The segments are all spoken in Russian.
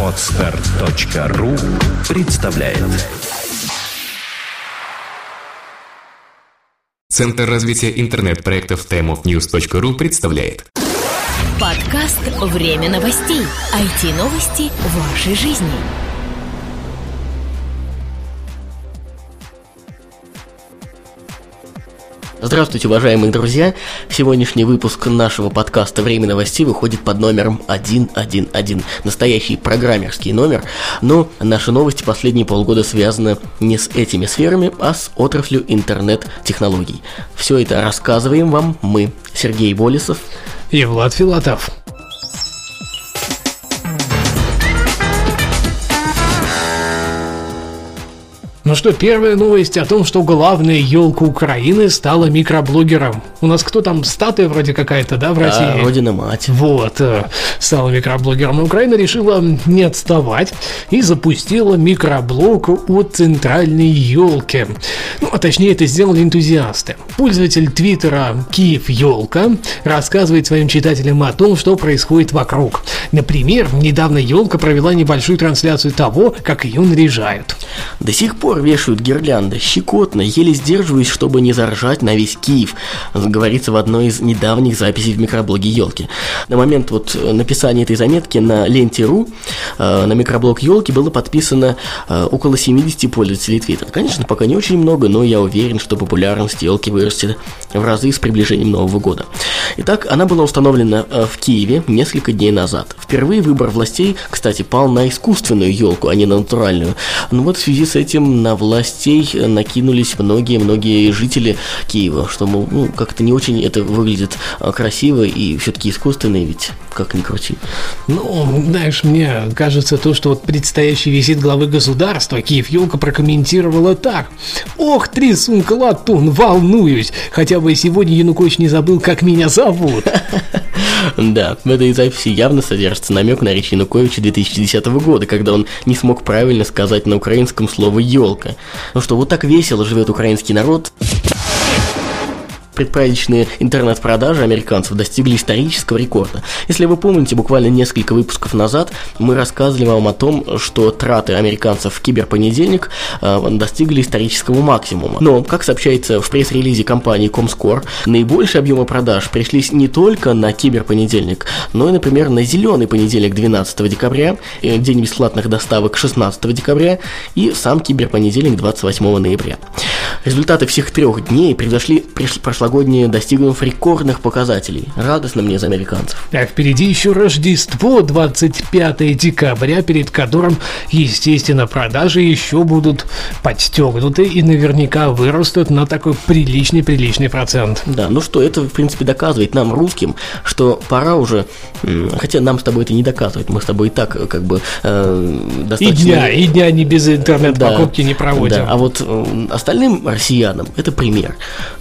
Отстар.ру представляет Центр развития интернет-проектов timeofnews.ru представляет Подкаст «Время новостей». IT-новости вашей жизни. Здравствуйте, уважаемые друзья! Сегодняшний выпуск нашего подкаста «Время новостей» выходит под номером 111. Настоящий программерский номер, но наши новости последние полгода связаны не с этими сферами, а с отраслью интернет-технологий. Все это рассказываем вам мы, Сергей Болесов и Влад Филатов. Ну что, первая новость о том, что главная елка Украины стала микроблогером. У нас кто там, статуя вроде какая-то, да, в России? Да, Родина мать. Вот, э, стала микроблогером. Украина решила не отставать и запустила микроблог о центральной елке. Ну, а точнее, это сделали энтузиасты. Пользователь твиттера Киев Елка рассказывает своим читателям о том, что происходит вокруг. Например, недавно елка провела небольшую трансляцию того, как ее наряжают. До сих пор вешают гирлянды, щекотно, еле сдерживаюсь, чтобы не заржать на весь Киев, говорится в одной из недавних записей в микроблоге Елки. На момент вот написания этой заметки на ленте.ру э, на микроблог Елки было подписано э, около 70 пользователей Твиттера. Конечно, пока не очень много, но я уверен, что популярность Елки вырастет в разы с приближением Нового года. Итак, она была установлена э, в Киеве несколько дней назад. Впервые выбор властей, кстати, пал на искусственную елку, а не на натуральную. Но вот в связи с этим на властей накинулись многие-многие жители Киева, что, мол, ну, как-то не очень это выглядит а, красиво и все-таки искусственно, ведь как ни крути. Ну, знаешь, мне кажется, то, что вот предстоящий визит главы государства Киев Елка прокомментировала так. Ох, трясунка латун, волнуюсь. Хотя бы сегодня Янукович не забыл, как меня зовут. Да, в этой записи явно содержится намек на речь Януковича 2010 года, когда он не смог правильно сказать на украинском слово «елка». Ну что, вот так весело живет украинский народ. Предпраздничные интернет-продажи американцев достигли исторического рекорда. Если вы помните, буквально несколько выпусков назад мы рассказывали вам о том, что траты американцев в киберпонедельник э, достигли исторического максимума. Но, как сообщается в пресс-релизе компании Comscore, наибольшие объемы продаж пришлись не только на киберпонедельник, но и, например, на зеленый понедельник 12 декабря, э, день бесплатных доставок 16 декабря и сам киберпонедельник 28 ноября. Результаты всех трех дней превзошли прошлогодние, достигнув рекордных показателей. Радостно мне за американцев. А впереди еще Рождество, 25 декабря, перед которым, естественно, продажи еще будут подстегнуты и наверняка вырастут на такой приличный-приличный процент. Да, ну что, это, в принципе, доказывает нам, русским, что пора уже, хотя нам с тобой это не доказывает, мы с тобой и так, как бы, э, достаточно... И дня, и дня не без интернет-покупки да, не проводим. Да, а вот э, остальным россиянам это пример.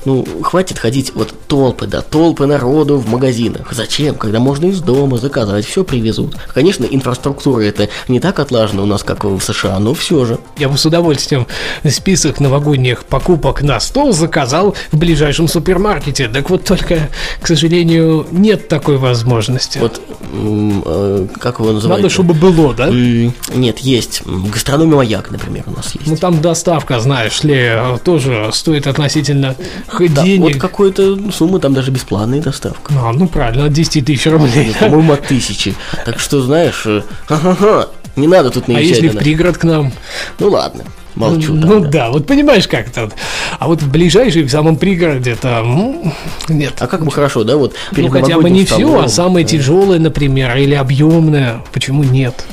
Ну, хватит ходить вот толпы, да, толпы народу в магазинах. Зачем? Когда можно из дома заказать, все привезут. Конечно, инфраструктура это не так отлажена у нас, как в США, но все же. Я бы с удовольствием список новогодних покупок на стол заказал в ближайшем супермаркете. Так вот только, к сожалению, нет такой возможности. Вот, э, как его называют? Надо, чтобы было, да? Нет, есть. Гастрономия Маяк, например, у нас есть. Ну, там доставка, знаешь ли, тоже стоит относительно да, денег. Вот какой-то суммы, там даже бесплатная доставка. А, ну правильно, от 10 тысяч рублей. По-моему, от тысячи. Так что, знаешь, э, ха-ха-ха, не надо тут наезжать. А если в пригород к нам? Ну ладно. Молчу. Ну да. да, вот понимаешь, как это. А вот в ближайшей, в самом пригороде там нет. А как бы хорошо, да, вот. Ну хотя бы не все, а самое тяжелое, например, или объемное. Почему нет?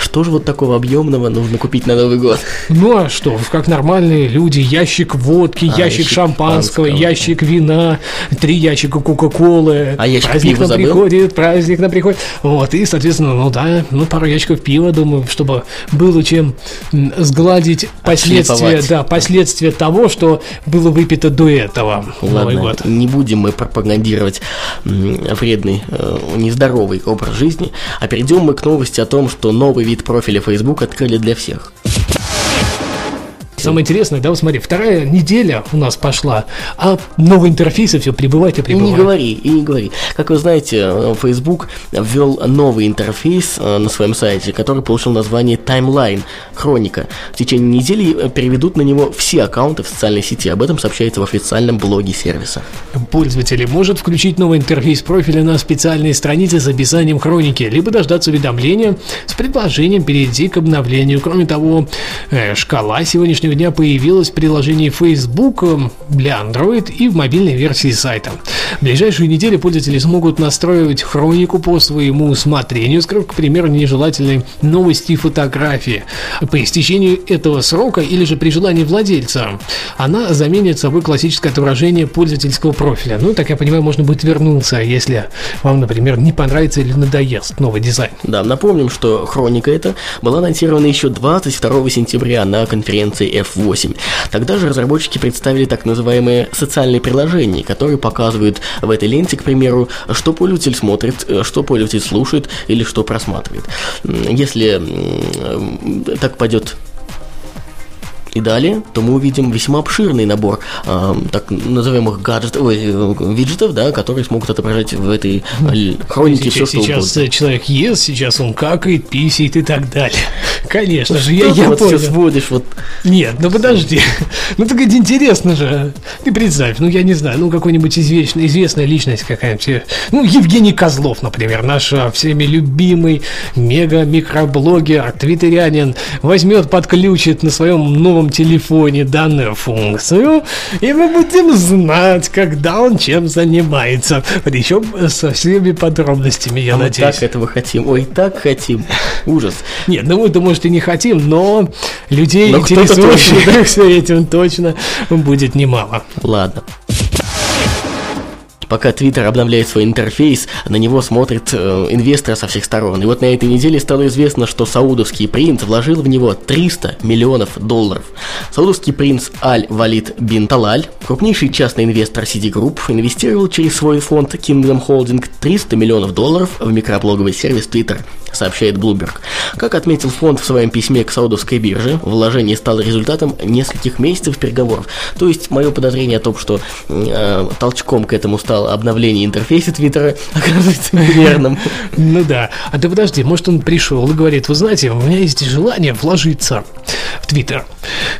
Что же вот такого объемного нужно купить на Новый год? Ну а что, как нормальные люди, ящик водки, а, ящик, ящик шампанского, ящик вина, три ящика Кока-Колы. А ящик праздник пива нам забыл? приходит, праздник нам приходит. Вот, и, соответственно, ну да, ну пару ящиков пива, думаю, чтобы было чем сгладить последствия, да, последствия того, что было выпито до этого. Ладно, Новый год. не будем мы пропагандировать вредный, э, нездоровый образ жизни, а перейдем мы к новости о том, что новый вид профиля Facebook открыли для всех. Самое интересное, да, вот смотри, вторая неделя у нас пошла, а новые интерфейсы все прибывает и И прибывает. не говори, и не говори. Как вы знаете, э, Facebook ввел новый интерфейс э, на своем сайте, который получил название Timeline, хроника. В течение недели э, переведут на него все аккаунты в социальной сети. Об этом сообщается в официальном блоге сервиса. Пользователь может включить новый интерфейс профиля на специальной странице с описанием хроники, либо дождаться уведомления с предложением перейти к обновлению. Кроме того, шкала сегодняшнего дня появилась в приложении Facebook э, для Android и в мобильной версии сайта. В ближайшие недели пользователи смогут настраивать хронику по своему усмотрению, скрыв, к примеру, нежелательные новости и фотографии. По истечению этого срока или же при желании владельца она заменит собой классическое отображение пользовательского профиля. Ну, так я понимаю, можно будет вернуться, если вам, например, не понравится или надоест новый дизайн. Да, напомним, что хроника эта была анонсирована еще 22 сентября на конференции F8. Тогда же разработчики представили так называемые социальные приложения, которые показывают в этой ленте, к примеру, что пользователь смотрит, э, что пользователь слушает или что просматривает. Если так пойдет и далее, то мы увидим весьма обширный набор э, так называемых гаджетов, э, виджетов, да, которые смогут отображать в этой э, хронике все, Сейчас, что сейчас угодно. человек ест, сейчас он какает, писает и так далее. Конечно же, я, я вот понял. все сводишь, вот Нет, ну подожди. Ну так это интересно же. Ты представь, ну я не знаю, ну какой-нибудь известная, известная личность какая-нибудь. Ну, Евгений Козлов, например, наш а, всеми любимый мега-микроблогер, твиттерянин, возьмет, подключит на своем новом телефоне данную функцию, и мы будем знать, когда он чем занимается. Причем со всеми подробностями, я мы надеюсь. так этого хотим. Ой, так хотим. Ужас. Нет, ну мы-то, может, и не хотим, но людей, Но интересующихся этим, точно будет немало. Ладно. Пока Twitter обновляет свой интерфейс, на него смотрят э, инвесторы со всех сторон. И вот на этой неделе стало известно, что саудовский принц вложил в него 300 миллионов долларов. Саудовский принц Аль-Валид бин Талаль, крупнейший частный инвестор Citigroup, инвестировал через свой фонд Kingdom Holding 300 миллионов долларов в микроблоговый сервис Twitter, сообщает Bloomberg. Как отметил фонд в своем письме к саудовской бирже, вложение стало результатом нескольких месяцев переговоров. То есть мое подозрение о том, что э, толчком к этому стало обновление интерфейса Твиттера, оказывается верным. Ну да. А ты подожди, может он пришел и говорит, вы знаете, у меня есть желание вложиться в Твиттер.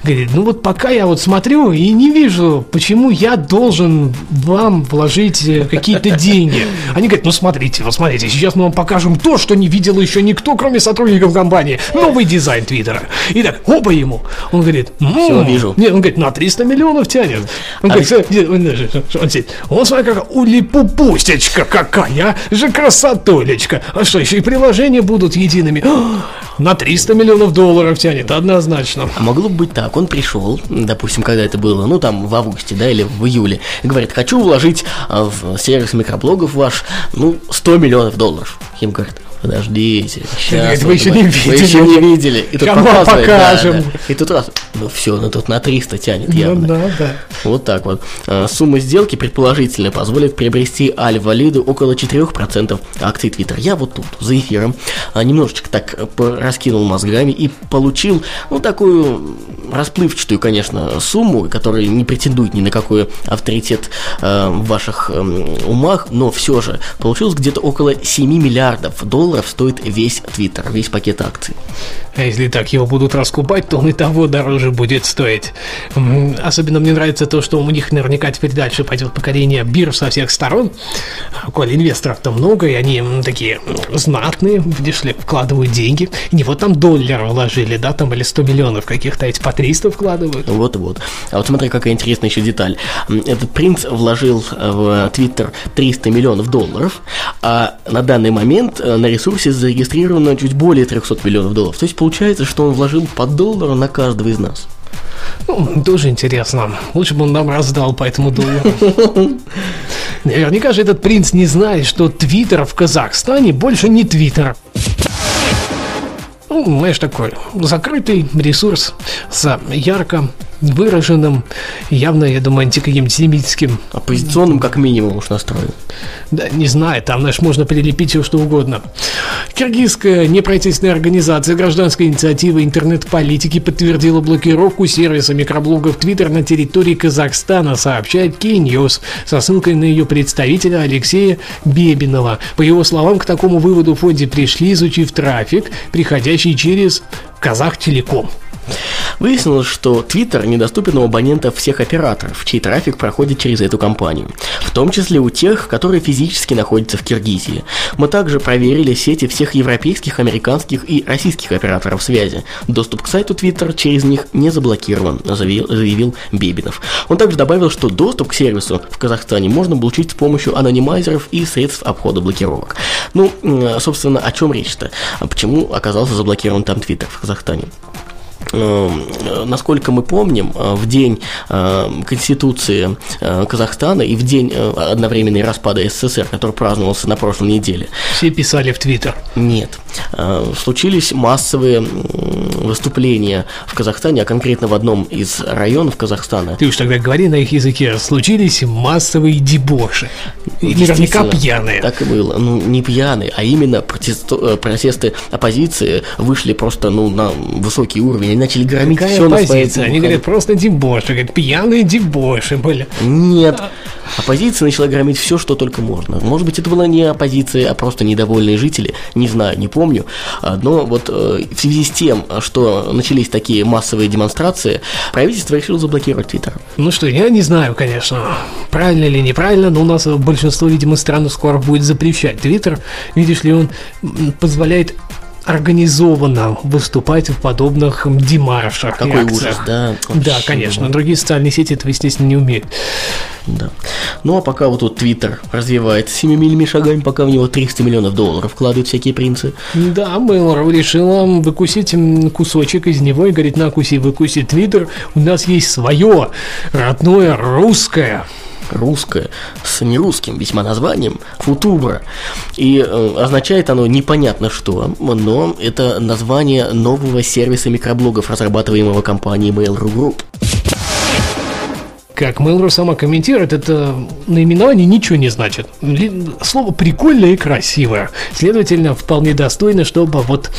Говорит, ну вот пока я вот смотрю и не вижу, почему я должен вам вложить э, какие-то деньги. Они говорят, ну смотрите, вот смотрите, сейчас мы вам покажем то, что не видел еще никто, кроме сотрудников компании. Новый дизайн Твиттера. И так, оба ему. Он говорит, «М, Всё, вижу. Нет, он говорит, на 300 миллионов тянет. Он А говорит, «Э, он, он сидит, он смотри, какая улипупустечка какая же красотулечка. А что, еще и приложения будут едиными? А, На 300 миллионов долларов тянет, однозначно. А могло бы быть так, он пришел, допустим, когда это было, ну там в августе, да, или в июле, говорит, хочу вложить а, в сервис микроблогов ваш, ну, 100 миллионов долларов. Им говорят, подождите, сейчас. вы еще не Вы видели. еще не видели. И тут показывает, покажем. да. И тут раз, ну все, ну тут на 300 тянет Ну явно. да, да. Вот так вот. А, Сумма сделки предположительно позволит приобрести Аль-Валиду около 4% акций Twitter. Я вот тут, за эфиром, а, немножечко так э, раскинул мозгами и получил, ну, такую расплывчатую, конечно, сумму, которая не претендует ни на какой авторитет э, в ваших эм, умах, но все же получилось где-то около 7 миллиардов долларов стоит весь Twitter, весь пакет акций. А если так его будут раскупать, то он и того дороже будет стоить. Особенно мне нравится то, что у них наверняка теперь дальше пойдет покорение бирж со всех сторон. А Коль инвесторов-то много, и они такие знатные, видишь ли, вкладывают деньги. И не вот там доллар вложили, да, там или 100 миллионов каких-то, эти по 300 вкладывают. Вот-вот. А вот смотри, какая интересная еще деталь. Этот принц вложил э, в Твиттер 300 миллионов долларов, а на данный момент э, на ресурсе зарегистрировано чуть более 300 миллионов долларов. То есть получается, что он вложил по доллару на каждого из нас. Ну, тоже интересно. Лучше бы он нам раздал по этому доллару. Наверняка же этот принц не знает, что Твиттер в Казахстане больше не Твиттер. Ну, знаешь, такой закрытый ресурс с ярко выраженным, явно, я думаю, антикоемсемитским Оппозиционным как минимум уж настроен. да, не знаю, там, знаешь, можно прилепить все что угодно. Киргизская неправительственная организация гражданской инициативы интернет-политики подтвердила блокировку сервиса микроблогов Twitter на территории Казахстана, сообщает Key со ссылкой на ее представителя Алексея Бебинова. По его словам, к такому выводу в фонде пришли, изучив трафик, приходящий через Казахтелеком. Выяснилось, что Twitter недоступен у абонентов всех операторов, чей трафик проходит через эту компанию, в том числе у тех, которые физически находятся в Киргизии. Мы также проверили сети всех европейских, американских и российских операторов связи. Доступ к сайту Twitter через них не заблокирован, заявил, Бебинов. Он также добавил, что доступ к сервису в Казахстане можно получить с помощью анонимайзеров и средств обхода блокировок. Ну, собственно, о чем речь-то? Почему оказался заблокирован там Twitter в Казахстане? Эм, насколько мы помним, э, в день э, Конституции э, Казахстана и в день одновременной распада СССР, который праздновался на прошлой неделе. Все писали в Твиттер. Нет. Случились массовые выступления в Казахстане, а конкретно в одном из районов Казахстана. Ты уж тогда говори на их языке. Случились массовые дебоши. Наверняка пьяные. Так и было. Ну, не пьяные, а именно протесты, протесты оппозиции вышли просто ну, на высокий уровень начали громить Какая все на своей Они говорят, просто дебоши, говорят, пьяные дебоши были. Нет. Оппозиция начала громить все, что только можно. Может быть, это была не оппозиция, а просто недовольные жители. Не знаю, не помню. А, но вот э, в связи с тем, что начались такие массовые демонстрации, правительство решило заблокировать Твиттер. Ну что, я не знаю, конечно, правильно или неправильно, но у нас большинство, видимо, стран скоро будет запрещать Твиттер. Видишь ли, он позволяет организованно выступать в подобных демаршах. Какой ужас, да. Вообще. Да, конечно. Другие социальные сети этого, естественно, не умеют. Да. Ну а пока вот тут Твиттер развивается семимильными шагами, пока в него 300 миллионов долларов вкладывают всякие принцы. Да, Mail.ru решила выкусить кусочек из него и говорит, на куси, выкуси Твиттер, у нас есть свое родное русское русское с нерусским весьма названием Футура. И э, означает оно непонятно что, но это название нового сервиса микроблогов, разрабатываемого компанией Mail.ru Group как Mail.ru сама комментирует, это наименование ничего не значит. Слово прикольное и красивое. Следовательно, вполне достойно, чтобы вот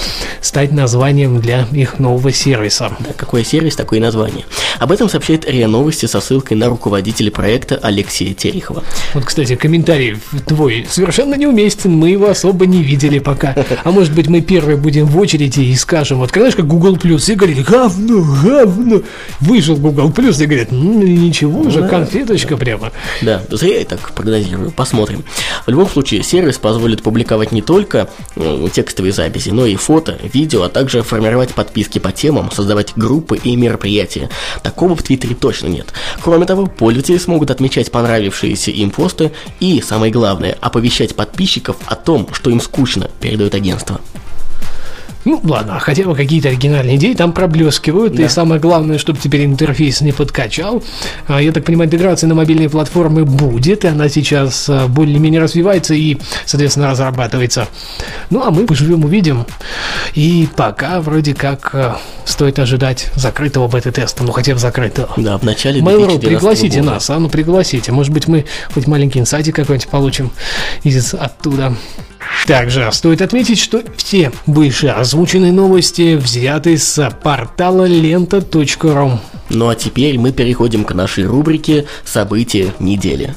стать названием для их нового сервиса. Да, какой сервис, такое название. Об этом сообщает РИА Новости со ссылкой на руководителя проекта Алексея Терехова. Вот, кстати, комментарий твой совершенно неуместен, мы его особо не видели пока. А может быть, мы первые будем в очереди и скажем, вот же как Google Plus, и говорили, говно, говно. Вышел Google Plus и говорит, ну ничего чего же, конфеточка прямо. Да, зря я так прогнозирую, посмотрим. В любом случае, сервис позволит публиковать не только ну, текстовые записи, но и фото, видео, а также формировать подписки по темам, создавать группы и мероприятия. Такого в Твиттере точно нет. Кроме того, пользователи смогут отмечать понравившиеся им посты и, самое главное, оповещать подписчиков о том, что им скучно, передает агентство. Ну, ладно, хотя бы какие-то оригинальные идеи там проблескивают. Да. И самое главное, чтобы теперь интерфейс не подкачал. А, я так понимаю, интеграция на мобильные платформы будет. И она сейчас а, более-менее развивается и, соответственно, разрабатывается. Ну, а мы поживем, увидим. И пока вроде как а, стоит ожидать закрытого бета-теста. Ну, хотя бы закрытого. Да, в начале Mail.ru, пригласите года. нас, а? Ну, пригласите. Может быть, мы хоть маленький инсайтик какой-нибудь получим из оттуда. Также стоит отметить, что все выше озвученные новости взяты с портала лента.ру. Ну а теперь мы переходим к нашей рубрике «События недели».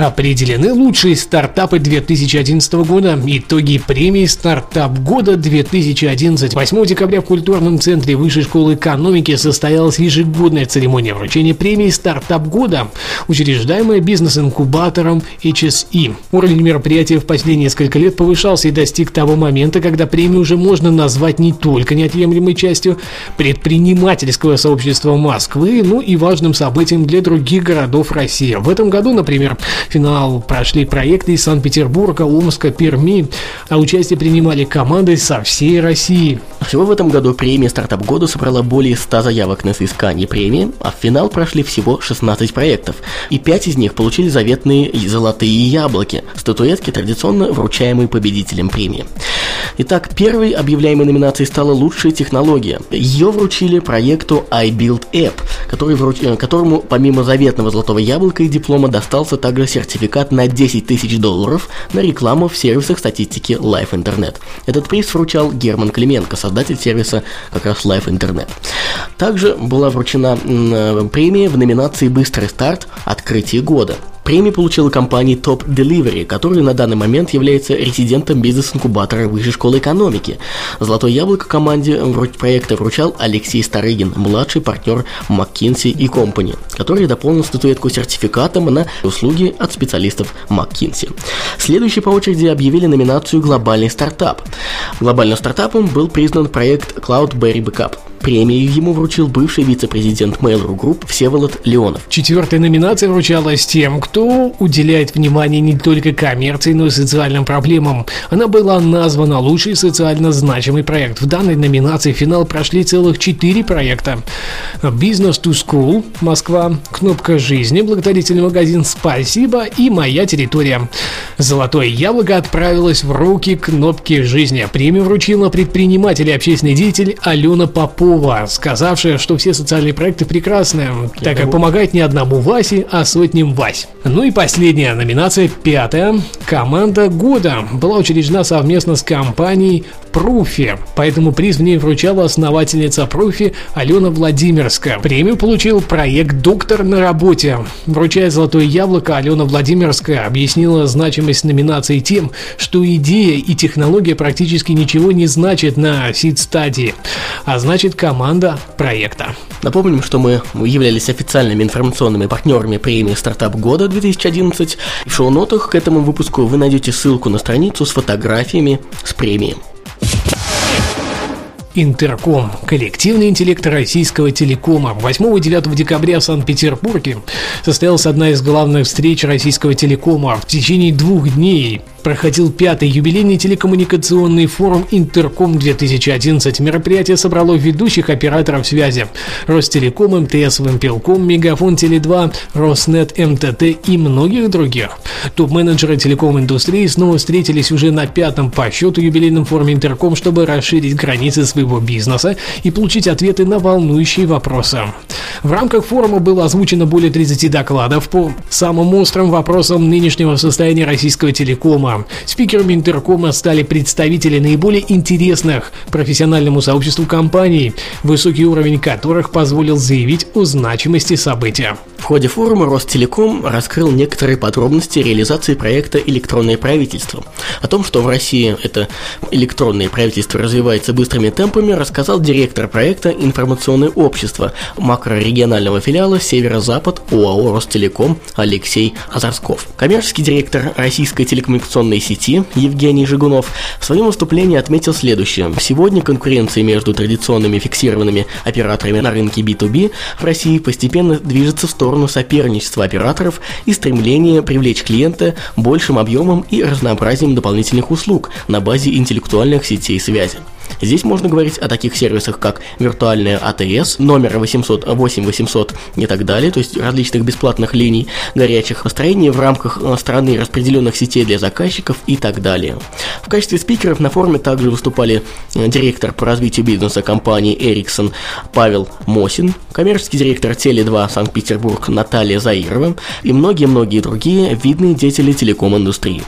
Определены лучшие стартапы 2011 года. Итоги премии «Стартап года 2011». 8 декабря в культурном центре Высшей школы экономики состоялась ежегодная церемония вручения премии «Стартап года», учреждаемая бизнес-инкубатором HSE. Уровень мероприятия в последние несколько лет повышался и достиг того момента, когда премию уже можно назвать не только неотъемлемой частью предпринимательского сообщества Москвы, но и важным событием для других городов России. В этом году, например, финал прошли проекты из Санкт-Петербурга, Омска, Перми, а участие принимали команды со всей России. Всего в этом году премия «Стартап года» собрала более 100 заявок на соискание премии, а в финал прошли всего 16 проектов, и 5 из них получили заветные золотые яблоки, статуэтки, традиционно вручаемые победителям премии. Итак, первой объявляемой номинацией стала лучшая технология. Ее вручили проекту iBuild App, который вруч... Э, которому помимо заветного золотого яблока и диплома достался также сертификат на 10 тысяч долларов на рекламу в сервисах статистики Life Internet. Этот приз вручал Герман Клименко, создатель сервиса как раз Life Internet. Также была вручена э, премия в номинации «Быстрый старт. Открытие года». Премию получила компания Top Delivery, которая на данный момент является резидентом бизнес-инкубатора Высшей школы экономики. Золотое яблоко команде проекта вручал Алексей Старыгин, младший партнер McKinsey и Company, который дополнил статуэтку сертификатом на услуги от специалистов McKinsey. Следующий по очереди объявили номинацию «Глобальный стартап». Глобальным стартапом был признан проект Cloudberry Backup – Премию ему вручил бывший вице-президент Mail.ru Group Всеволод Леонов. Четвертая номинация вручалась тем, кто уделяет внимание не только коммерции, но и социальным проблемам. Она была названа «Лучший социально значимый проект». В данной номинации в финал прошли целых четыре проекта. «Business to School» Москва, «Кнопка жизни», благотворительный магазин «Спасибо» и «Моя территория». «Золотое яблоко» отправилось в руки «Кнопки жизни». Премию вручила предприниматель и общественный деятель Алена Попова Попова, сказавшая, что все социальные проекты прекрасны, так как помогает не одному Васе, а сотням Вась. Ну и последняя номинация, пятая. Команда года была учреждена совместно с компанией Пруфи, поэтому приз в ней вручала основательница Пруфи Алена Владимирская. Премию получил проект «Доктор на работе». Вручая «Золотое яблоко», Алена Владимирская объяснила значимость номинации тем, что идея и технология практически ничего не значит на сид-стадии, а значит команда проекта. Напомним, что мы являлись официальными информационными партнерами премии «Стартап года 2011». В шоу-нотах к этому выпуску вы найдете ссылку на страницу с фотографиями с премией. Интерком. Коллективный интеллект российского телекома. 8 и 9 декабря в Санкт-Петербурге состоялась одна из главных встреч российского телекома. В течение двух дней проходил пятый юбилейный телекоммуникационный форум «Интерком-2011». Мероприятие собрало ведущих операторов связи Ростелеком, МТС, Вимпелком, Мегафон, Теле2, Роснет, МТТ и многих других. Топ-менеджеры телеком-индустрии снова встретились уже на пятом по счету юбилейном форуме «Интерком», чтобы расширить границы своего бизнеса и получить ответы на волнующие вопросы. В рамках форума было озвучено более 30 докладов по самым острым вопросам нынешнего состояния российского телекома. Спикерами Интеркома стали представители наиболее интересных профессиональному сообществу компаний, высокий уровень которых позволил заявить о значимости события. В ходе форума Ростелеком раскрыл некоторые подробности реализации проекта «Электронное правительство». О том, что в России это электронное правительство развивается быстрыми темпами, рассказал директор проекта «Информационное общество» макрорегионального филиала «Северо-Запад» ОАО «Ростелеком» Алексей Азарсков. Коммерческий директор российской телекоммуникационной сети Евгений Жигунов в своем выступлении отметил следующее. Сегодня конкуренция между традиционными фиксированными операторами на рынке B2B в России постепенно движется в сторону соперничества операторов и стремления привлечь клиента большим объемом и разнообразием дополнительных услуг на базе интеллектуальных сетей связи. Здесь можно говорить о таких сервисах, как виртуальная АТС, номер 800, 8800 и так далее, то есть различных бесплатных линий горячих, построение в рамках э, страны распределенных сетей для заказчиков и так далее. В качестве спикеров на форуме также выступали э, директор по развитию бизнеса компании Ericsson Павел Мосин, коммерческий директор Теле2 Санкт-Петербург Наталья Заирова и многие-многие другие видные деятели телеком-индустрии.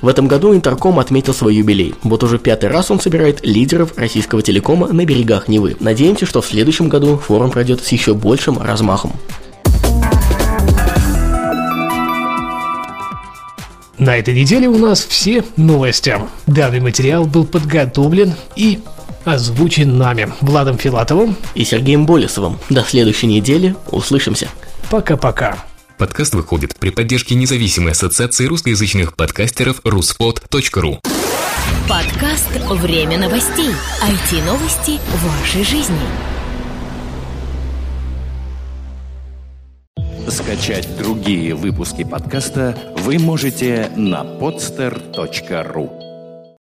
В этом году Интерком отметил свой юбилей. Вот уже пятый раз он собирает лидеров российского телекома на берегах Невы. Надеемся, что в следующем году форум пройдет с еще большим размахом. На этой неделе у нас все новости. Данный материал был подготовлен и озвучен нами, Владом Филатовым и Сергеем Болесовым. До следующей недели. Услышимся. Пока-пока. Подкаст выходит при поддержке независимой ассоциации русскоязычных подкастеров ruspod.ru Подкаст «Время новостей». IT-новости вашей жизни. Скачать другие выпуски подкаста вы можете на podster.ru